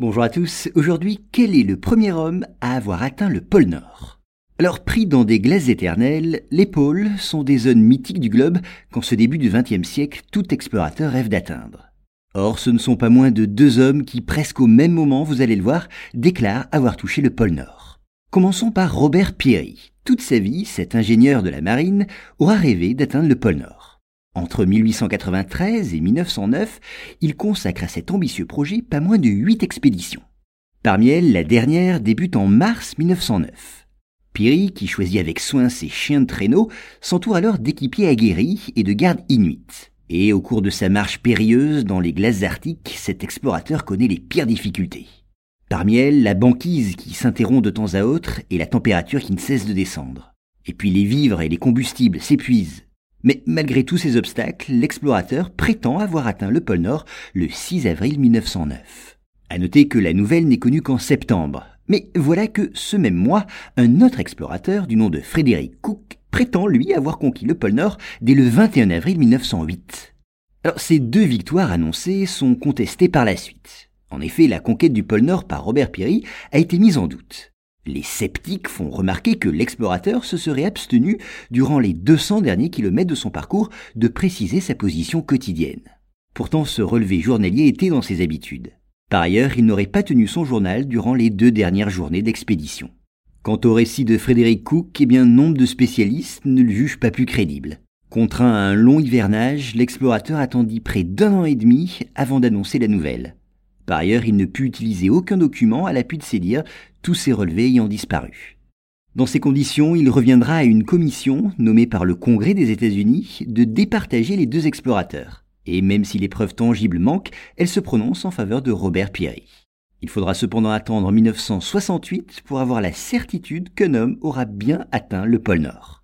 Bonjour à tous, aujourd'hui quel est le premier homme à avoir atteint le pôle Nord? Alors pris dans des glaces éternelles, les pôles sont des zones mythiques du globe qu'en ce début du XXe siècle tout explorateur rêve d'atteindre. Or ce ne sont pas moins de deux hommes qui presque au même moment, vous allez le voir, déclarent avoir touché le pôle Nord. Commençons par Robert Peary. Toute sa vie, cet ingénieur de la marine aura rêvé d'atteindre le pôle Nord. Entre 1893 et 1909, il consacre à cet ambitieux projet pas moins de huit expéditions. Parmi elles, la dernière débute en mars 1909. Peary, qui choisit avec soin ses chiens de traîneau, s'entoure alors d'équipiers aguerris et de gardes inuits. Et au cours de sa marche périlleuse dans les glaces arctiques, cet explorateur connaît les pires difficultés. Parmi elles, la banquise qui s'interrompt de temps à autre et la température qui ne cesse de descendre. Et puis les vivres et les combustibles s'épuisent, mais malgré tous ces obstacles, l'explorateur prétend avoir atteint le pôle Nord le 6 avril 1909. À noter que la nouvelle n'est connue qu'en septembre. Mais voilà que ce même mois, un autre explorateur du nom de Frédéric Cook prétend lui avoir conquis le pôle Nord dès le 21 avril 1908. Alors ces deux victoires annoncées sont contestées par la suite. En effet, la conquête du pôle Nord par Robert Peary a été mise en doute. Les sceptiques font remarquer que l'explorateur se serait abstenu, durant les 200 derniers kilomètres de son parcours, de préciser sa position quotidienne. Pourtant, ce relevé journalier était dans ses habitudes. Par ailleurs, il n'aurait pas tenu son journal durant les deux dernières journées d'expédition. Quant au récit de Frédéric Cook, eh bien, nombre de spécialistes ne le jugent pas plus crédible. Contraint à un long hivernage, l'explorateur attendit près d'un an et demi avant d'annoncer la nouvelle. Par ailleurs, il ne put utiliser aucun document à l'appui de ses dires, tous ses relevés ayant disparu. Dans ces conditions, il reviendra à une commission nommée par le Congrès des États-Unis de départager les deux explorateurs. Et même si les preuves tangibles manquent, elle se prononce en faveur de Robert Peary. Il faudra cependant attendre 1968 pour avoir la certitude qu'un homme aura bien atteint le pôle Nord.